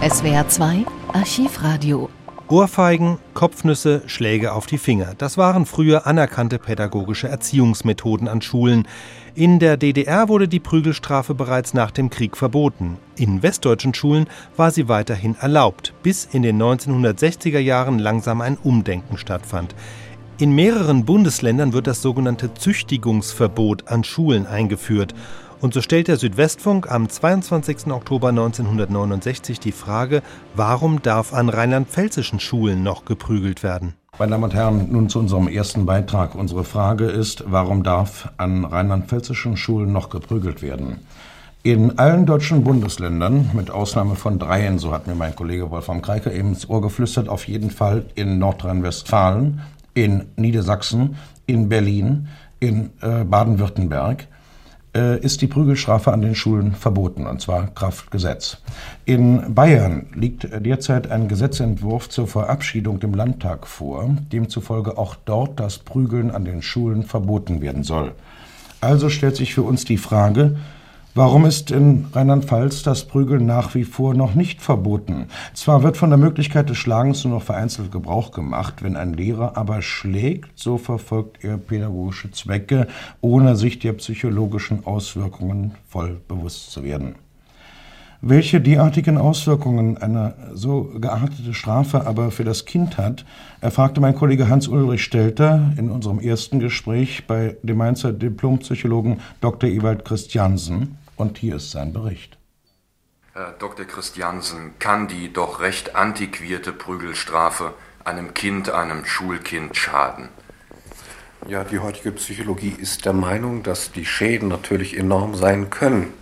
SWR 2 Archivradio. Ohrfeigen, Kopfnüsse, Schläge auf die Finger. Das waren früher anerkannte pädagogische Erziehungsmethoden an Schulen. In der DDR wurde die Prügelstrafe bereits nach dem Krieg verboten. In westdeutschen Schulen war sie weiterhin erlaubt, bis in den 1960er Jahren langsam ein Umdenken stattfand. In mehreren Bundesländern wird das sogenannte Züchtigungsverbot an Schulen eingeführt. Und so stellt der Südwestfunk am 22. Oktober 1969 die Frage, warum darf an rheinland-pfälzischen Schulen noch geprügelt werden? Meine Damen und Herren, nun zu unserem ersten Beitrag. Unsere Frage ist, warum darf an rheinland-pfälzischen Schulen noch geprügelt werden? In allen deutschen Bundesländern, mit Ausnahme von dreien, so hat mir mein Kollege Wolfram Kreike eben ins Ohr geflüstert, auf jeden Fall in Nordrhein-Westfalen, in Niedersachsen, in Berlin, in äh, Baden-Württemberg, äh, ist die Prügelstrafe an den Schulen verboten, und zwar Kraftgesetz. In Bayern liegt derzeit ein Gesetzentwurf zur Verabschiedung dem Landtag vor, demzufolge auch dort das Prügeln an den Schulen verboten werden soll. Also stellt sich für uns die Frage, Warum ist in Rheinland-Pfalz das Prügeln nach wie vor noch nicht verboten? Zwar wird von der Möglichkeit des Schlagens nur noch vereinzelt Gebrauch gemacht, wenn ein Lehrer aber schlägt, so verfolgt er pädagogische Zwecke, ohne sich der psychologischen Auswirkungen voll bewusst zu werden. Welche derartigen Auswirkungen eine so geartete Strafe aber für das Kind hat, erfragte mein Kollege Hans-Ulrich Stelter in unserem ersten Gespräch bei dem Mainzer Diplompsychologen Dr. Ewald Christiansen. Und hier ist sein Bericht. Herr Dr. Christiansen, kann die doch recht antiquierte Prügelstrafe einem Kind, einem Schulkind schaden? Ja, die heutige Psychologie ist der Meinung, dass die Schäden natürlich enorm sein können.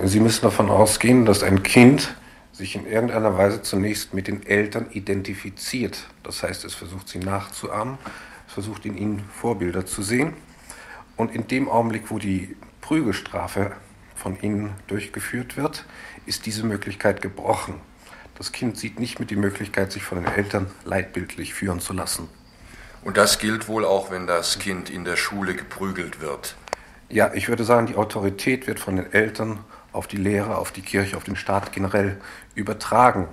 Sie müssen davon ausgehen, dass ein Kind sich in irgendeiner Weise zunächst mit den Eltern identifiziert. Das heißt, es versucht sie nachzuahmen, es versucht in ihnen Vorbilder zu sehen. Und in dem Augenblick, wo die Prügelstrafe von ihnen durchgeführt wird, ist diese Möglichkeit gebrochen. Das Kind sieht nicht mehr die Möglichkeit, sich von den Eltern leitbildlich führen zu lassen. Und das gilt wohl auch, wenn das Kind in der Schule geprügelt wird. Ja, ich würde sagen, die Autorität wird von den Eltern auf die Lehre, auf die Kirche, auf den Staat generell übertragen.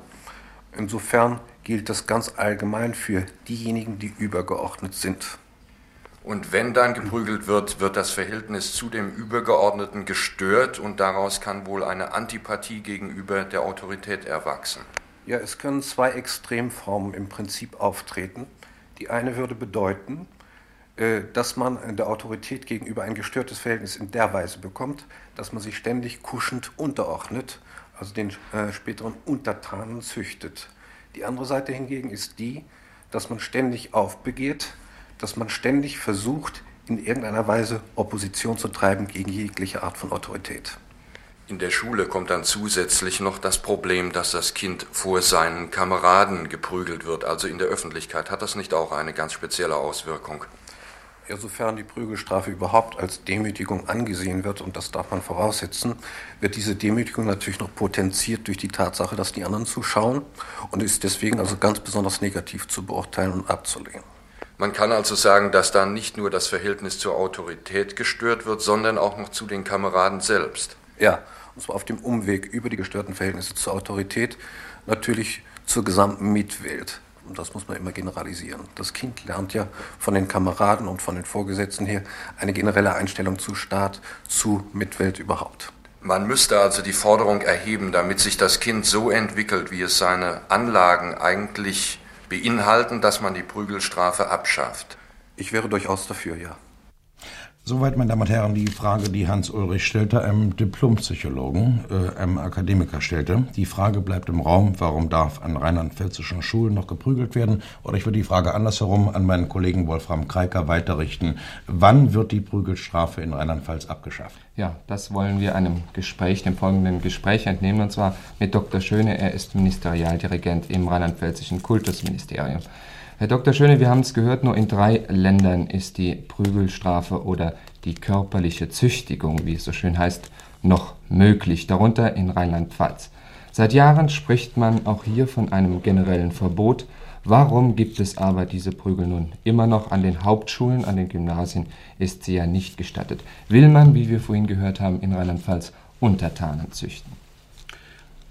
Insofern gilt das ganz allgemein für diejenigen, die übergeordnet sind. Und wenn dann geprügelt wird, wird das Verhältnis zu dem Übergeordneten gestört und daraus kann wohl eine Antipathie gegenüber der Autorität erwachsen. Ja, es können zwei Extremformen im Prinzip auftreten. Die eine würde bedeuten, äh, dass man der Autorität gegenüber ein gestörtes Verhältnis in der Weise bekommt, dass man sich ständig kuschend unterordnet, also den äh, späteren Untertanen züchtet. Die andere Seite hingegen ist die, dass man ständig aufbegehrt, dass man ständig versucht, in irgendeiner Weise Opposition zu treiben gegen jegliche Art von Autorität. In der Schule kommt dann zusätzlich noch das Problem, dass das Kind vor seinen Kameraden geprügelt wird, also in der Öffentlichkeit. Hat das nicht auch eine ganz spezielle Auswirkung? Ja, sofern die Prügelstrafe überhaupt als Demütigung angesehen wird, und das darf man voraussetzen, wird diese Demütigung natürlich noch potenziert durch die Tatsache, dass die anderen zuschauen und ist deswegen also ganz besonders negativ zu beurteilen und abzulehnen. Man kann also sagen, dass dann nicht nur das Verhältnis zur Autorität gestört wird, sondern auch noch zu den Kameraden selbst. Ja, und zwar auf dem Umweg über die gestörten Verhältnisse zur Autorität natürlich zur gesamten Mitwelt und das muss man immer generalisieren. Das Kind lernt ja von den Kameraden und von den Vorgesetzten her eine generelle Einstellung zu Staat, zu Mitwelt überhaupt. Man müsste also die Forderung erheben, damit sich das Kind so entwickelt, wie es seine Anlagen eigentlich beinhalten, dass man die Prügelstrafe abschafft. Ich wäre durchaus dafür, ja. Soweit, meine Damen und Herren, die Frage, die Hans-Ulrich stellte, einem Diplompsychologen, äh, einem Akademiker stellte. Die Frage bleibt im Raum, warum darf an rheinland-pfälzischen Schulen noch geprügelt werden? Oder ich würde die Frage andersherum an meinen Kollegen Wolfram Kreiker weiterrichten. Wann wird die Prügelstrafe in Rheinland-Pfalz abgeschafft? Ja, das wollen wir einem Gespräch, dem folgenden Gespräch entnehmen, und zwar mit Dr. Schöne. Er ist Ministerialdirigent im rheinland-pfälzischen Kultusministerium. Herr Dr. Schöne, wir haben es gehört, nur in drei Ländern ist die Prügelstrafe oder die körperliche Züchtigung, wie es so schön heißt, noch möglich, darunter in Rheinland-Pfalz. Seit Jahren spricht man auch hier von einem generellen Verbot. Warum gibt es aber diese Prügel nun immer noch an den Hauptschulen, an den Gymnasien ist sie ja nicht gestattet? Will man, wie wir vorhin gehört haben, in Rheinland-Pfalz Untertanen züchten?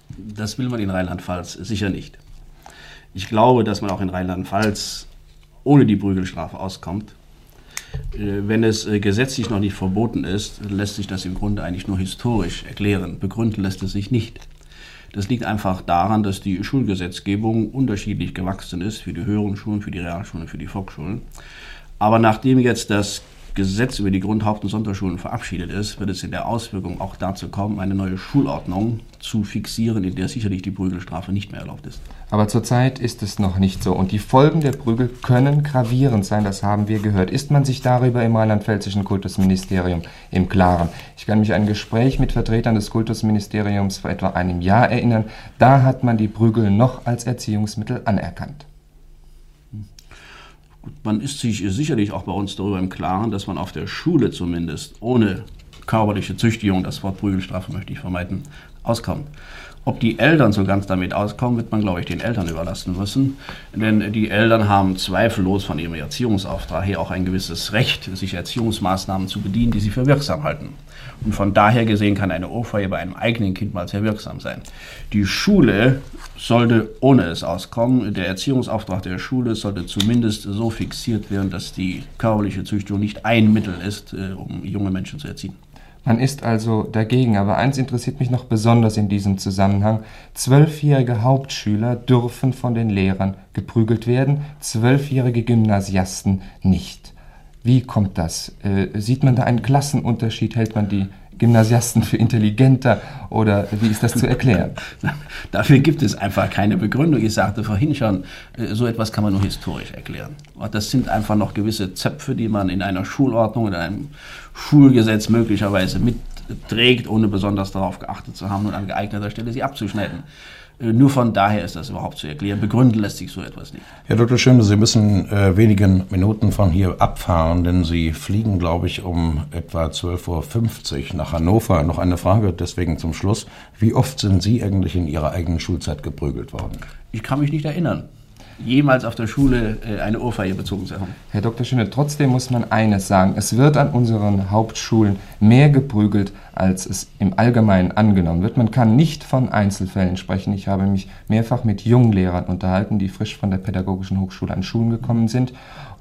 Das will man in Rheinland-Pfalz sicher nicht. Ich glaube, dass man auch in Rheinland-Pfalz ohne die Prügelstrafe auskommt. Äh, wenn es äh, gesetzlich noch nicht verboten ist, lässt sich das im Grunde eigentlich nur historisch erklären. Begründen lässt es sich nicht. Das liegt einfach daran, dass die Schulgesetzgebung unterschiedlich gewachsen ist für die höheren Schulen, für die Realschulen, für die Volksschulen. Aber nachdem jetzt das Gesetz über die Grund-, Haupt- und Sonderschulen verabschiedet ist, wird es in der Auswirkung auch dazu kommen, eine neue Schulordnung zu fixieren, in der sicherlich die Prügelstrafe nicht mehr erlaubt ist. Aber zurzeit ist es noch nicht so. Und die Folgen der Prügel können gravierend sein, das haben wir gehört. Ist man sich darüber im rheinland-pfälzischen Kultusministerium im Klaren? Ich kann mich an ein Gespräch mit Vertretern des Kultusministeriums vor etwa einem Jahr erinnern. Da hat man die Prügel noch als Erziehungsmittel anerkannt. Man ist sich sicherlich auch bei uns darüber im Klaren, dass man auf der Schule zumindest ohne körperliche Züchtigung, das Wort Prügelstrafe möchte ich vermeiden, auskommt. Ob die Eltern so ganz damit auskommen, wird man, glaube ich, den Eltern überlassen müssen. Denn die Eltern haben zweifellos von ihrem Erziehungsauftrag her auch ein gewisses Recht, sich Erziehungsmaßnahmen zu bedienen, die sie für wirksam halten. Und von daher gesehen kann eine Ohrfeige bei einem eigenen Kind mal sehr wirksam sein. Die Schule sollte ohne es auskommen. Der Erziehungsauftrag der Schule sollte zumindest so fixiert werden, dass die körperliche Züchtigung nicht ein Mittel ist, äh, um junge Menschen zu erziehen. Man ist also dagegen, aber eins interessiert mich noch besonders in diesem Zusammenhang. Zwölfjährige Hauptschüler dürfen von den Lehrern geprügelt werden, zwölfjährige Gymnasiasten nicht. Wie kommt das? Äh, sieht man da einen Klassenunterschied? Hält man die Gymnasiasten für intelligenter oder wie ist das zu erklären? Dafür gibt es einfach keine Begründung. Ich sagte vorhin schon, äh, so etwas kann man nur historisch erklären. Das sind einfach noch gewisse Zöpfe, die man in einer Schulordnung, in einem Schulgesetz möglicherweise mitträgt, ohne besonders darauf geachtet zu haben und an geeigneter Stelle sie abzuschneiden. Äh, nur von daher ist das überhaupt zu erklären. Begründen lässt sich so etwas nicht. Herr Dr. Schöne, Sie müssen äh, wenigen Minuten von hier abfahren, denn Sie fliegen, glaube ich, um etwa 12.50 Uhr nach Hannover. Noch eine Frage deswegen zum Schluss. Wie oft sind Sie eigentlich in Ihrer eigenen Schulzeit geprügelt worden? Ich kann mich nicht erinnern jemals auf der Schule äh, eine Ohrfeige bezogen zu haben. Herr Dr. Schöne, trotzdem muss man eines sagen. Es wird an unseren Hauptschulen mehr geprügelt, als es im Allgemeinen angenommen wird. Man kann nicht von Einzelfällen sprechen. Ich habe mich mehrfach mit jungen Lehrern unterhalten, die frisch von der Pädagogischen Hochschule an Schulen gekommen sind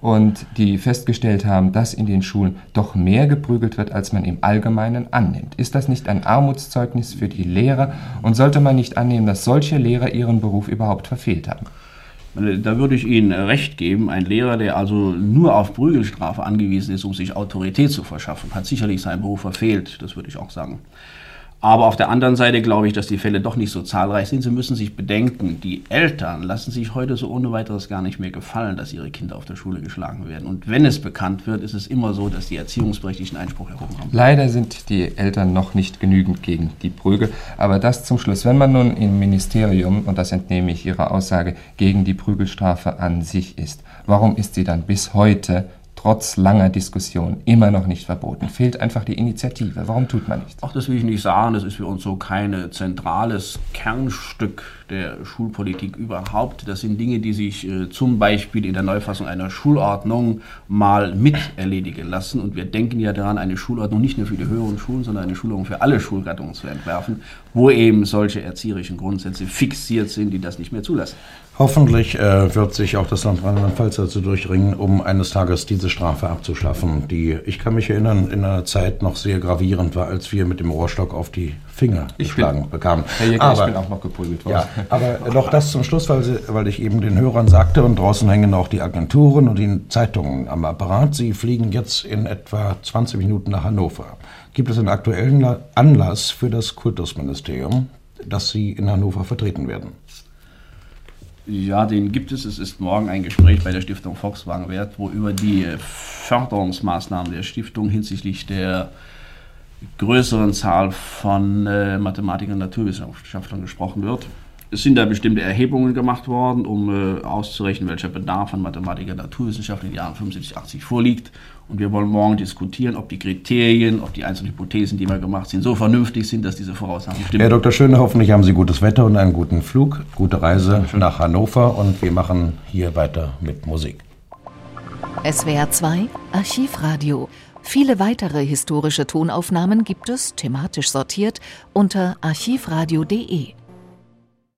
und die festgestellt haben, dass in den Schulen doch mehr geprügelt wird, als man im Allgemeinen annimmt. Ist das nicht ein Armutszeugnis für die Lehrer und sollte man nicht annehmen, dass solche Lehrer ihren Beruf überhaupt verfehlt haben? Da würde ich Ihnen recht geben. Ein Lehrer, der also nur auf Prügelstrafe angewiesen ist, um sich Autorität zu verschaffen, hat sicherlich seinen Beruf verfehlt. Das würde ich auch sagen. Aber auf der anderen Seite glaube ich, dass die Fälle doch nicht so zahlreich sind. Sie müssen sich bedenken, die Eltern lassen sich heute so ohne weiteres gar nicht mehr gefallen, dass ihre Kinder auf der Schule geschlagen werden. Und wenn es bekannt wird, ist es immer so, dass die Erziehungsberechtigten Einspruch erhoben haben. Leider sind die Eltern noch nicht genügend gegen die Prügel. Aber das zum Schluss. Wenn man nun im Ministerium, und das entnehme ich Ihrer Aussage, gegen die Prügelstrafe an sich ist, warum ist sie dann bis heute trotz langer Diskussion immer noch nicht verboten. Fehlt einfach die Initiative. Warum tut man nichts? Ach, das will ich nicht sagen. Das ist für uns so kein zentrales Kernstück der Schulpolitik überhaupt. Das sind Dinge, die sich äh, zum Beispiel in der Neufassung einer Schulordnung mal mit erledigen lassen. Und wir denken ja daran, eine Schulordnung nicht nur für die höheren Schulen, sondern eine Schulordnung für alle Schulgattungen zu entwerfen, wo eben solche erzieherischen Grundsätze fixiert sind, die das nicht mehr zulassen. Hoffentlich äh, wird sich auch das Land Rheinland-Pfalz dazu durchringen, um eines Tages diese Strafe abzuschaffen, die, ich kann mich erinnern, in einer Zeit noch sehr gravierend war, als wir mit dem Rohrstock auf die Finger ich geschlagen bin, bekamen. Herr Jäger, aber, ich bin auch noch geprügelt worden. Ja, aber noch das zum Schluss, weil, weil ich eben den Hörern sagte, und draußen hängen auch die Agenturen und die Zeitungen am Apparat. Sie fliegen jetzt in etwa 20 Minuten nach Hannover. Gibt es einen aktuellen Anlass für das Kultusministerium, dass Sie in Hannover vertreten werden? Ja, den gibt es. Es ist morgen ein Gespräch bei der Stiftung Volkswagen Wert, wo über die Förderungsmaßnahmen der Stiftung hinsichtlich der größeren Zahl von äh, Mathematikern und Naturwissenschaftlern gesprochen wird. Es sind da bestimmte Erhebungen gemacht worden, um äh, auszurechnen, welcher Bedarf an Mathematiker und Naturwissenschaftlern in den Jahren 75, 80 vorliegt. Und wir wollen morgen diskutieren, ob die Kriterien, ob die einzelnen Hypothesen, die wir gemacht sind, so vernünftig sind, dass diese Voraussagen stimmen. Herr Dr. Schöne, hoffentlich haben Sie gutes Wetter und einen guten Flug, gute Reise nach Hannover und wir machen hier weiter mit Musik. SWR 2 Archivradio. Viele weitere historische Tonaufnahmen gibt es, thematisch sortiert, unter archivradio.de.